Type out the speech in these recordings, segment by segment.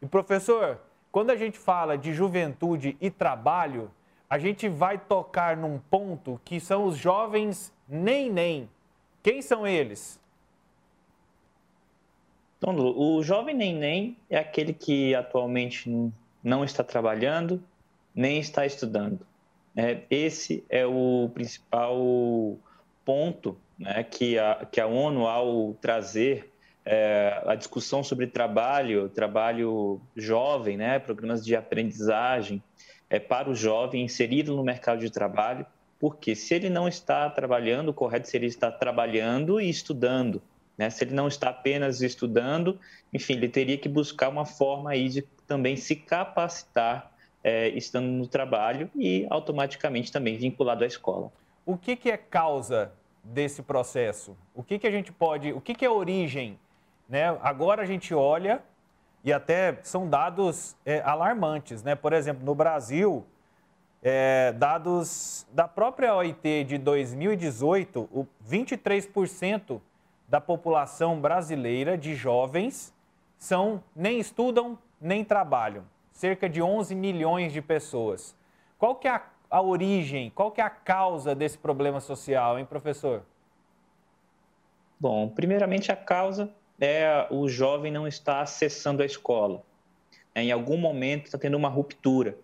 E professor, quando a gente fala de juventude e trabalho, a gente vai tocar num ponto que são os jovens nem nem. Quem são eles? Então, o jovem neném é aquele que atualmente não está trabalhando, nem está estudando. É, esse é o principal ponto né, que a ONU, ao trazer é, a discussão sobre trabalho, trabalho jovem, né, programas de aprendizagem é, para o jovem inserido no mercado de trabalho, porque se ele não está trabalhando, o correto seria estar trabalhando e estudando. Né? Se ele não está apenas estudando, enfim, ele teria que buscar uma forma aí de também se capacitar é, estando no trabalho e automaticamente também vinculado à escola. O que, que é causa desse processo? O que, que a gente pode, o que, que é origem? Né? Agora a gente olha e até são dados é, alarmantes, né? Por exemplo, no Brasil, é, dados da própria OIT de 2018, o 23% da população brasileira de jovens são nem estudam nem trabalham, cerca de 11 milhões de pessoas. Qual que é a, a origem, qual que é a causa desse problema social, hein, professor? Bom, primeiramente a causa é o jovem não está acessando a escola. É, em algum momento está tendo uma ruptura,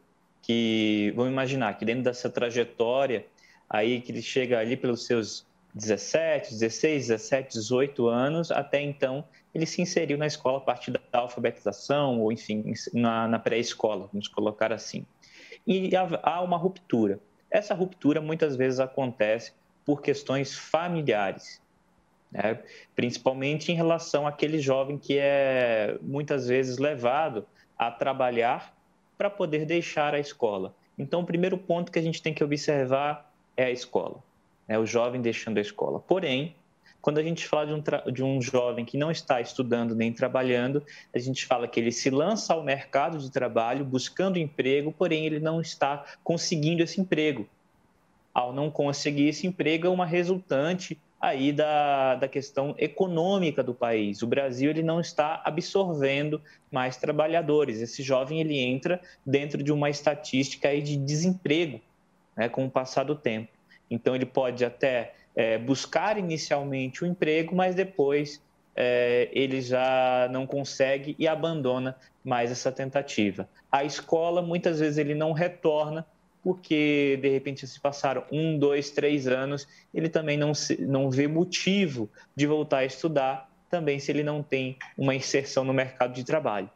que vamos imaginar que dentro dessa trajetória aí que ele chega ali pelos seus 17, 16, 17, 18 anos, até então ele se inseriu na escola a partir da alfabetização, ou enfim, na, na pré-escola, vamos colocar assim. E há uma ruptura. Essa ruptura muitas vezes acontece por questões familiares, né? principalmente em relação àquele jovem que é muitas vezes levado a trabalhar para poder deixar a escola. Então, o primeiro ponto que a gente tem que observar é a escola né, o jovem deixando a escola. Porém, quando a gente fala de um, de um jovem que não está estudando nem trabalhando, a gente fala que ele se lança ao mercado de trabalho buscando emprego, porém ele não está conseguindo esse emprego. Ao não conseguir esse emprego, é uma resultante aí da, da questão econômica do país. O Brasil ele não está absorvendo mais trabalhadores. Esse jovem ele entra dentro de uma estatística aí de desemprego né, com o passar do tempo. Então, ele pode até é, buscar inicialmente o um emprego, mas depois é, ele já não consegue e abandona mais essa tentativa. A escola, muitas vezes, ele não retorna porque, de repente, se passaram um, dois, três anos, ele também não, se, não vê motivo de voltar a estudar, também se ele não tem uma inserção no mercado de trabalho.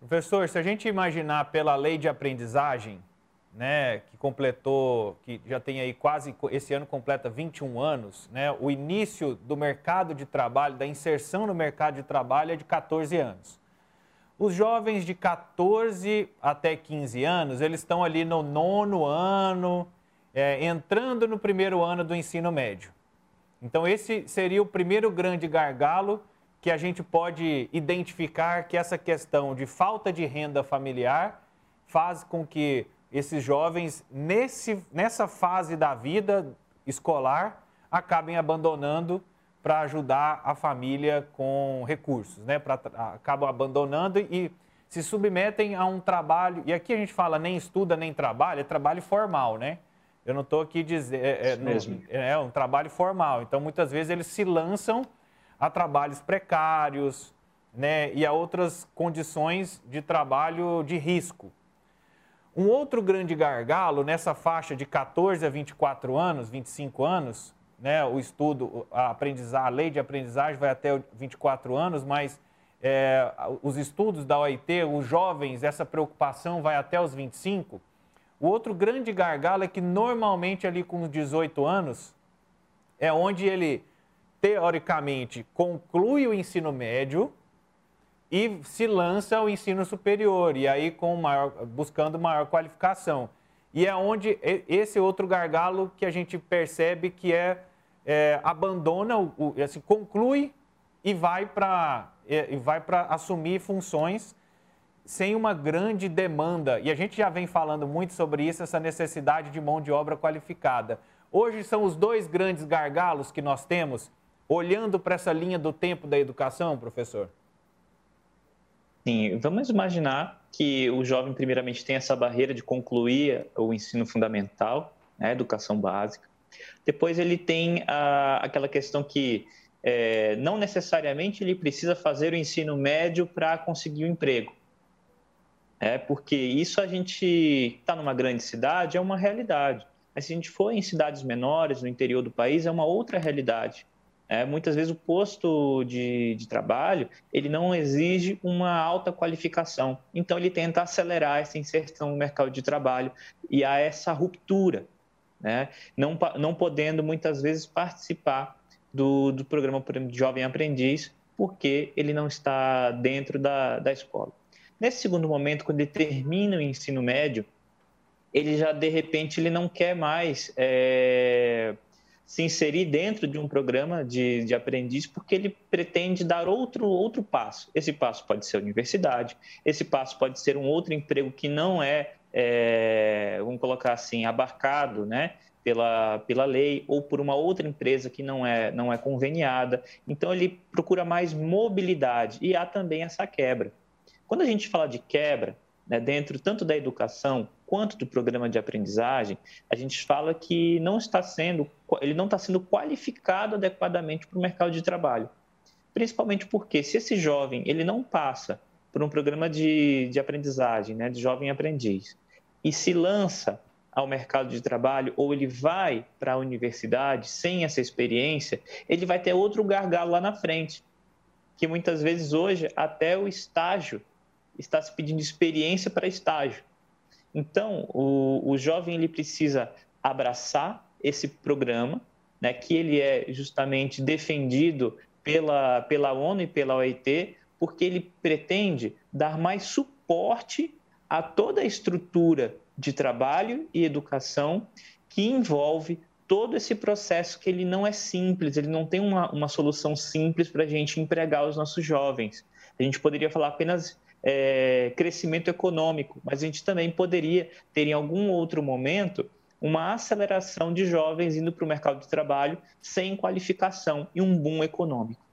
Professor, se a gente imaginar pela lei de aprendizagem, né, que completou, que já tem aí quase, esse ano completa 21 anos, né, o início do mercado de trabalho, da inserção no mercado de trabalho é de 14 anos. Os jovens de 14 até 15 anos, eles estão ali no nono ano, é, entrando no primeiro ano do ensino médio. Então, esse seria o primeiro grande gargalo que a gente pode identificar que essa questão de falta de renda familiar faz com que esses jovens, nesse, nessa fase da vida escolar, acabem abandonando para ajudar a família com recursos, né? Pra, acabam abandonando e se submetem a um trabalho, e aqui a gente fala nem estuda nem trabalha, é trabalho formal, né? Eu não estou aqui dizendo. É, é, mesmo. é um trabalho formal. Então, muitas vezes, eles se lançam a trabalhos precários né, e a outras condições de trabalho de risco. Um outro grande gargalo nessa faixa de 14 a 24 anos, 25 anos, né, o estudo, a, a lei de aprendizagem vai até 24 anos, mas é, os estudos da OIT, os jovens, essa preocupação vai até os 25. O outro grande gargalo é que normalmente ali com 18 anos é onde ele teoricamente conclui o ensino médio e se lança ao ensino superior, e aí com maior, buscando maior qualificação. E é onde esse outro gargalo que a gente percebe que é, é abandona, o, assim, conclui e vai para e vai assumir funções sem uma grande demanda. E a gente já vem falando muito sobre isso, essa necessidade de mão de obra qualificada. Hoje são os dois grandes gargalos que nós temos, olhando para essa linha do tempo da educação, professor? assim, vamos imaginar que o jovem, primeiramente, tem essa barreira de concluir o ensino fundamental, né, educação básica. Depois ele tem a, aquela questão que é, não necessariamente ele precisa fazer o ensino médio para conseguir o um emprego. É, porque isso a gente está numa grande cidade, é uma realidade. Mas se a gente for em cidades menores, no interior do país, é uma outra realidade. É, muitas vezes o posto de, de, trabalho ele não exige uma alta qualificação, então ele tenta acelerar essa inserção no mercado de trabalho e há essa ruptura, né? não, não podendo muitas vezes participar do, do programa de jovem aprendiz porque ele não está dentro da, da escola. Nesse segundo momento, quando ele termina o ensino médio, ele já de repente ele não quer mais é, se inserir dentro de um programa de, de aprendiz porque ele pretende dar outro, outro passo. Esse passo pode ser a universidade, esse passo pode ser um outro emprego que não é, é vamos colocar assim, abarcado né, pela, pela lei ou por uma outra empresa que não é, não é conveniada. Então, ele procura mais mobilidade e há também essa quebra. Quando a gente fala de quebra, né, dentro tanto da educação quanto do programa de aprendizagem, a gente fala que não está sendo, ele não está sendo qualificado adequadamente para o mercado de trabalho. Principalmente porque se esse jovem ele não passa por um programa de, de aprendizagem, né, de jovem aprendiz, e se lança ao mercado de trabalho ou ele vai para a universidade sem essa experiência, ele vai ter outro gargalo lá na frente, que muitas vezes hoje até o estágio está se pedindo experiência para estágio. Então, o, o jovem ele precisa abraçar esse programa, né, que ele é justamente defendido pela, pela ONU e pela OIT, porque ele pretende dar mais suporte a toda a estrutura de trabalho e educação que envolve todo esse processo que ele não é simples, ele não tem uma, uma solução simples para a gente empregar os nossos jovens. A gente poderia falar apenas é, crescimento econômico, mas a gente também poderia ter em algum outro momento uma aceleração de jovens indo para o mercado de trabalho sem qualificação e um boom econômico.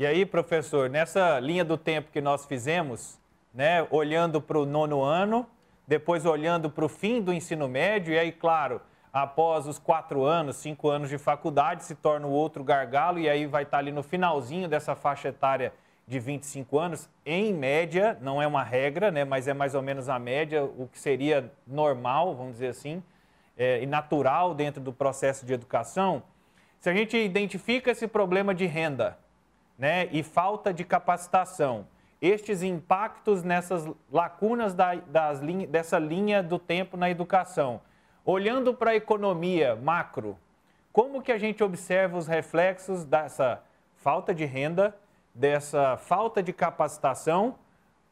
E aí, professor, nessa linha do tempo que nós fizemos, né, olhando para o nono ano, depois olhando para o fim do ensino médio, e aí, claro, após os quatro anos, cinco anos de faculdade, se torna o outro gargalo, e aí vai estar ali no finalzinho dessa faixa etária de 25 anos, em média, não é uma regra, né, mas é mais ou menos a média, o que seria normal, vamos dizer assim, é, e natural dentro do processo de educação. Se a gente identifica esse problema de renda né, e falta de capacitação, estes impactos nessas lacunas da, das dessa linha do tempo na educação, olhando para a economia macro, como que a gente observa os reflexos dessa falta de renda dessa falta de capacitação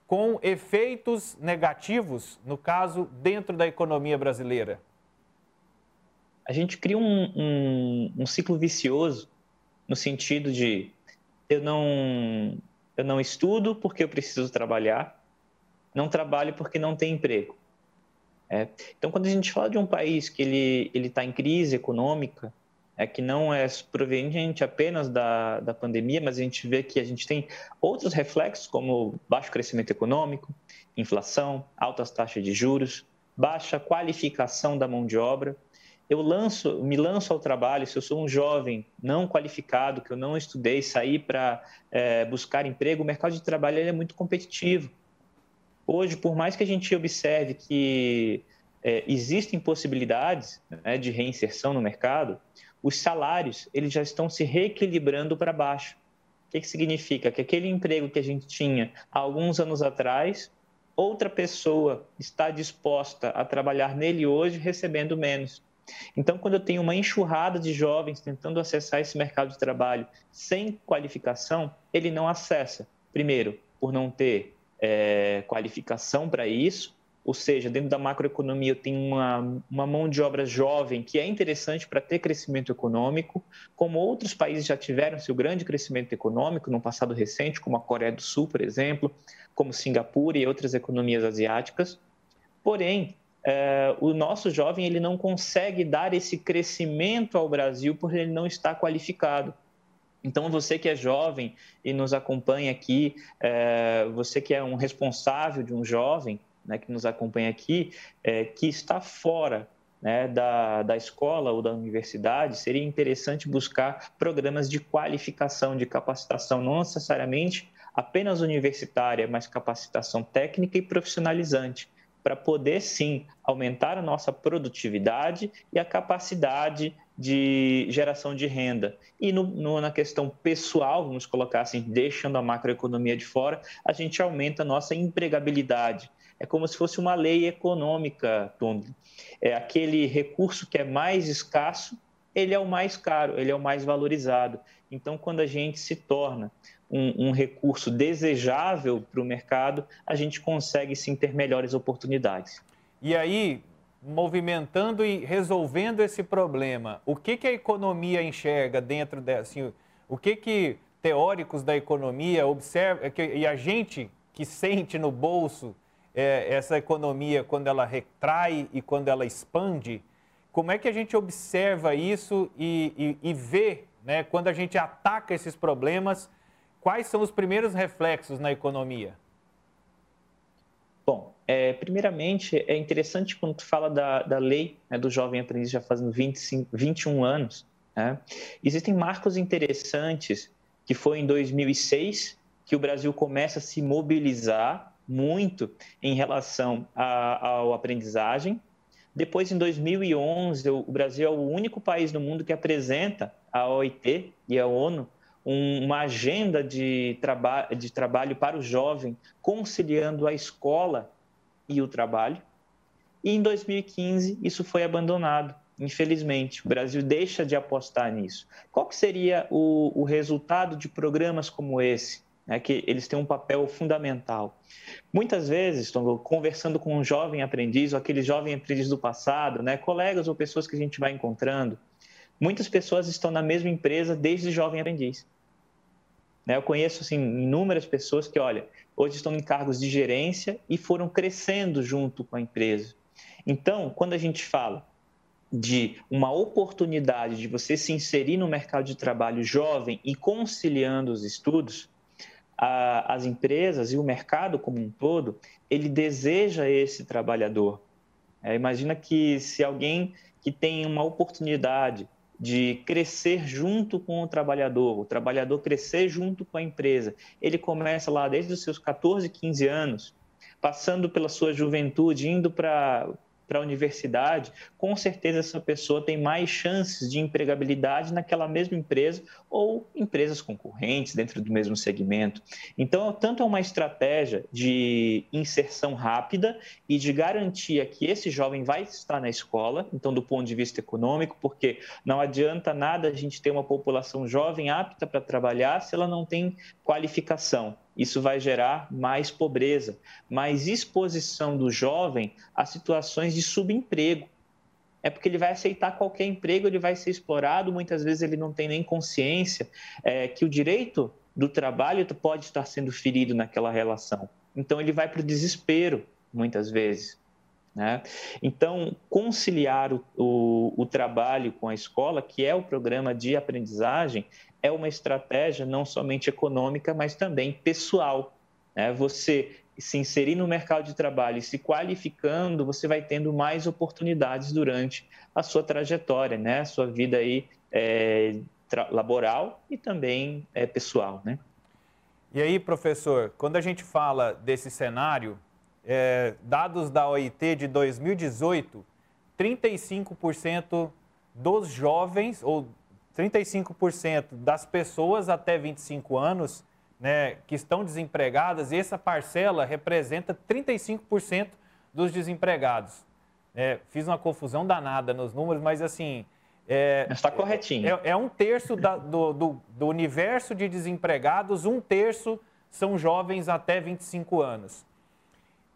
com efeitos negativos, no caso, dentro da economia brasileira? A gente cria um, um, um ciclo vicioso no sentido de eu não, eu não estudo porque eu preciso trabalhar, não trabalho porque não tem emprego. É. Então, quando a gente fala de um país que ele está em crise econômica, é que não é proveniente apenas da, da pandemia, mas a gente vê que a gente tem outros reflexos, como baixo crescimento econômico, inflação, altas taxas de juros, baixa qualificação da mão de obra. Eu lanço, me lanço ao trabalho, se eu sou um jovem não qualificado, que eu não estudei, sair para é, buscar emprego, o mercado de trabalho é muito competitivo. Hoje, por mais que a gente observe que é, existem possibilidades né, de reinserção no mercado, os salários eles já estão se reequilibrando para baixo. O que, que significa? Que aquele emprego que a gente tinha há alguns anos atrás, outra pessoa está disposta a trabalhar nele hoje recebendo menos. Então, quando eu tenho uma enxurrada de jovens tentando acessar esse mercado de trabalho sem qualificação, ele não acessa. Primeiro, por não ter é, qualificação para isso, ou seja, dentro da macroeconomia eu tenho uma, uma mão de obra jovem que é interessante para ter crescimento econômico, como outros países já tiveram seu grande crescimento econômico no passado recente, como a Coreia do Sul, por exemplo, como Singapura e outras economias asiáticas. Porém, é, o nosso jovem ele não consegue dar esse crescimento ao Brasil porque ele não está qualificado. Então, você que é jovem e nos acompanha aqui, é, você que é um responsável de um jovem né, que nos acompanha aqui, é, que está fora né, da, da escola ou da universidade, seria interessante buscar programas de qualificação, de capacitação, não necessariamente apenas universitária, mas capacitação técnica e profissionalizante, para poder sim aumentar a nossa produtividade e a capacidade de geração de renda. E no, no, na questão pessoal, vamos colocar assim, deixando a macroeconomia de fora, a gente aumenta a nossa empregabilidade. É como se fosse uma lei econômica, Tony. É aquele recurso que é mais escasso, ele é o mais caro, ele é o mais valorizado. Então, quando a gente se torna um, um recurso desejável para o mercado, a gente consegue sim ter melhores oportunidades. E aí, movimentando e resolvendo esse problema, o que, que a economia enxerga dentro dessa? Assim, o que, que teóricos da economia observam e a gente que sente no bolso é, essa economia quando ela retrai e quando ela expande, como é que a gente observa isso e, e, e vê, né, quando a gente ataca esses problemas, quais são os primeiros reflexos na economia? Bom, é, primeiramente, é interessante quando tu fala da, da lei né, do jovem aprendiz já fazendo 25, 21 anos. Né? Existem marcos interessantes que foi em 2006 que o Brasil começa a se mobilizar muito em relação à aprendizagem. Depois, em 2011, o Brasil é o único país no mundo que apresenta a OIT e a ONU uma agenda de, traba de trabalho para o jovem, conciliando a escola e o trabalho. E em 2015 isso foi abandonado, infelizmente. O Brasil deixa de apostar nisso. Qual que seria o, o resultado de programas como esse? É que eles têm um papel fundamental. Muitas vezes, conversando com um jovem aprendiz, ou aquele jovem aprendiz do passado, né, colegas ou pessoas que a gente vai encontrando, muitas pessoas estão na mesma empresa desde jovem aprendiz. Né? Eu conheço assim, inúmeras pessoas que, olha, hoje estão em cargos de gerência e foram crescendo junto com a empresa. Então, quando a gente fala de uma oportunidade de você se inserir no mercado de trabalho jovem e conciliando os estudos, a, as empresas e o mercado como um todo, ele deseja esse trabalhador. É, imagina que se alguém que tem uma oportunidade de crescer junto com o trabalhador, o trabalhador crescer junto com a empresa. Ele começa lá desde os seus 14, 15 anos, passando pela sua juventude, indo para para a universidade, com certeza essa pessoa tem mais chances de empregabilidade naquela mesma empresa ou empresas concorrentes dentro do mesmo segmento. Então, tanto é uma estratégia de inserção rápida e de garantia que esse jovem vai estar na escola, então, do ponto de vista econômico, porque não adianta nada a gente ter uma população jovem apta para trabalhar se ela não tem qualificação. Isso vai gerar mais pobreza, mais exposição do jovem a situações de subemprego. É porque ele vai aceitar qualquer emprego, ele vai ser explorado, muitas vezes ele não tem nem consciência é, que o direito do trabalho pode estar sendo ferido naquela relação. Então ele vai para o desespero, muitas vezes. Né? Então, conciliar o, o, o, trabalho com a escola, que é o programa de aprendizagem, é uma estratégia não somente econômica, mas também pessoal. Né? Você se inserir no mercado de trabalho e se qualificando, você vai tendo mais oportunidades durante a sua trajetória, né? a sua vida aí, é, laboral e também é, pessoal. Né? E aí, professor, quando a gente fala desse cenário, é, dados da OIT de 2018, 35% dos jovens, ou 35% das pessoas até 25 anos né, que estão desempregadas, e essa parcela representa 35% dos desempregados. É, fiz uma confusão danada nos números, mas assim. É, Está corretinho. É, é um terço da, do, do, do universo de desempregados, um terço são jovens até 25 anos.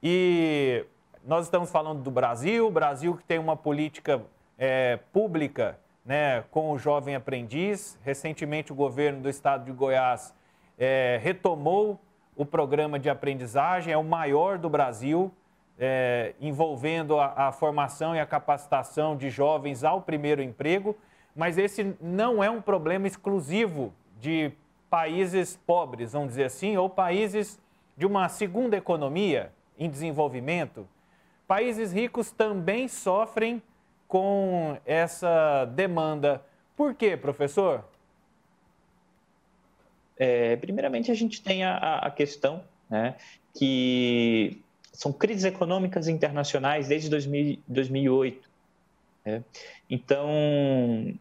E nós estamos falando do Brasil, Brasil que tem uma política é, pública né, com o jovem aprendiz. Recentemente, o governo do estado de Goiás é, retomou o programa de aprendizagem, é o maior do Brasil, é, envolvendo a, a formação e a capacitação de jovens ao primeiro emprego. Mas esse não é um problema exclusivo de países pobres, vamos dizer assim, ou países de uma segunda economia em desenvolvimento, países ricos também sofrem com essa demanda. Por quê, professor? É, primeiramente, a gente tem a, a questão né, que são crises econômicas internacionais desde 2000, 2008. Né? Então,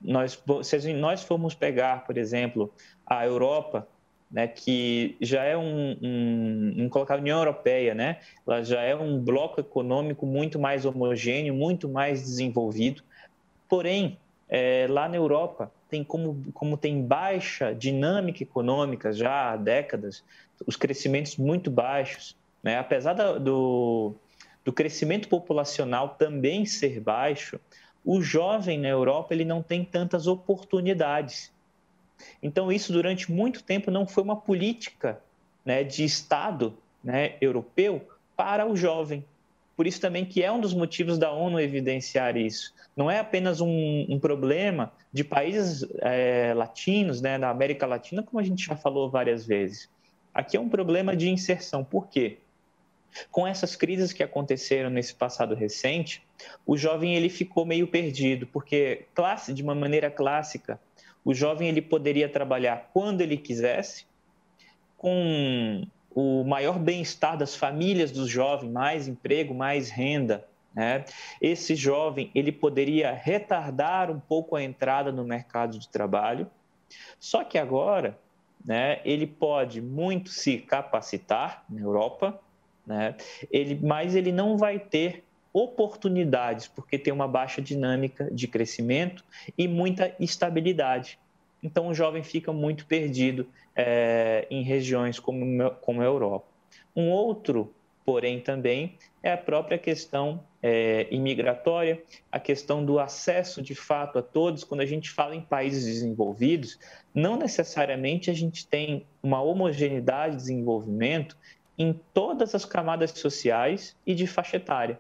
nós, se nós formos pegar, por exemplo, a Europa, né, que já é um, um, colocar a União Europeia, né, ela já é um bloco econômico muito mais homogêneo, muito mais desenvolvido. Porém, é, lá na Europa tem como, como tem baixa dinâmica econômica já há décadas, os crescimentos muito baixos, né, apesar do, do crescimento populacional também ser baixo, o jovem na Europa ele não tem tantas oportunidades. Então, isso durante muito tempo não foi uma política né, de Estado né, europeu para o jovem. Por isso também que é um dos motivos da ONU evidenciar isso. Não é apenas um, um problema de países é, latinos, né, da América Latina, como a gente já falou várias vezes. Aqui é um problema de inserção. Por quê? Com essas crises que aconteceram nesse passado recente, o jovem ele ficou meio perdido, porque classe, de uma maneira clássica, o jovem ele poderia trabalhar quando ele quisesse, com o maior bem-estar das famílias dos jovens, mais emprego, mais renda. Né? Esse jovem ele poderia retardar um pouco a entrada no mercado de trabalho, só que agora né, ele pode muito se capacitar na Europa, né, ele, mas ele não vai ter oportunidades, porque tem uma baixa dinâmica de crescimento e muita estabilidade. Então, o jovem fica muito perdido é, em regiões como, como a Europa. Um outro, porém, também é a própria questão é, imigratória, a questão do acesso de fato a todos. Quando a gente fala em países desenvolvidos, não necessariamente a gente tem uma homogeneidade de desenvolvimento em todas as camadas sociais e de faixa etária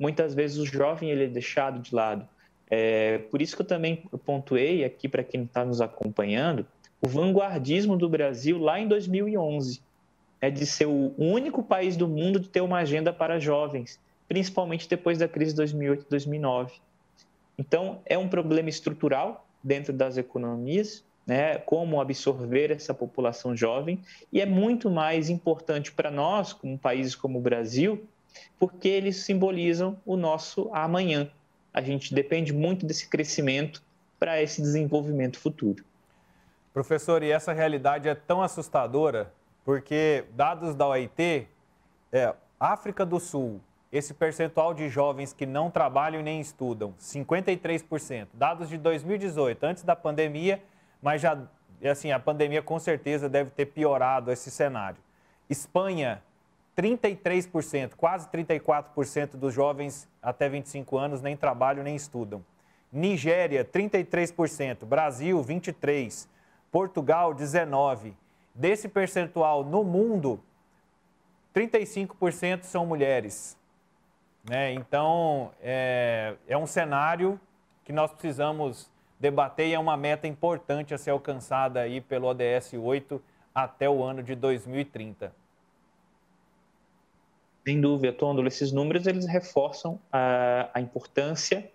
muitas vezes o jovem ele é deixado de lado. É, por isso que eu também pontuei aqui para quem está nos acompanhando o vanguardismo do Brasil lá em 2011, é de ser o único país do mundo de ter uma agenda para jovens, principalmente depois da crise de 2008-2009. Então, é um problema estrutural dentro das economias, né, como absorver essa população jovem, e é muito mais importante para nós, como países como o Brasil, porque eles simbolizam o nosso amanhã. A gente depende muito desse crescimento para esse desenvolvimento futuro. Professor, e essa realidade é tão assustadora porque, dados da OIT, é, África do Sul, esse percentual de jovens que não trabalham nem estudam, 53%. Dados de 2018, antes da pandemia, mas já, assim, a pandemia com certeza deve ter piorado esse cenário. Espanha, 33%, quase 34% dos jovens até 25 anos nem trabalham nem estudam. Nigéria, 33%, Brasil, 23%, Portugal, 19%. Desse percentual no mundo, 35% são mulheres. Né? Então, é, é um cenário que nós precisamos debater e é uma meta importante a ser alcançada aí pelo ODS 8 até o ano de 2030. Sem dúvida, Tôndolo, esses números eles reforçam a, a importância,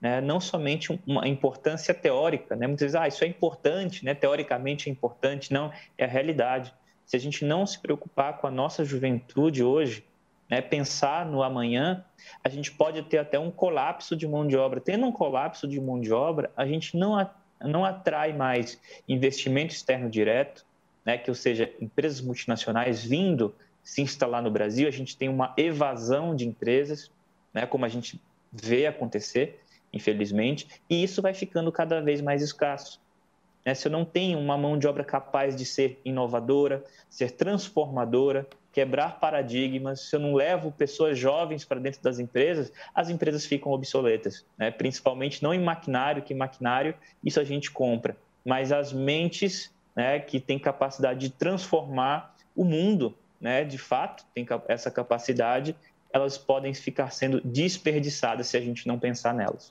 né, não somente uma importância teórica, né, muitas vezes, ah, isso é importante, né, teoricamente é importante, não, é a realidade. Se a gente não se preocupar com a nossa juventude hoje, né, pensar no amanhã, a gente pode ter até um colapso de mão de obra. Tendo um colapso de mão de obra, a gente não, não atrai mais investimento externo direto, né, que ou seja, empresas multinacionais vindo se instalar no Brasil, a gente tem uma evasão de empresas, né, como a gente vê acontecer, infelizmente, e isso vai ficando cada vez mais escasso. Né? Se eu não tenho uma mão de obra capaz de ser inovadora, ser transformadora, quebrar paradigmas, se eu não levo pessoas jovens para dentro das empresas, as empresas ficam obsoletas, né? principalmente não em maquinário, que maquinário isso a gente compra, mas as mentes né, que têm capacidade de transformar o mundo né, de fato tem essa capacidade, elas podem ficar sendo desperdiçadas se a gente não pensar nelas.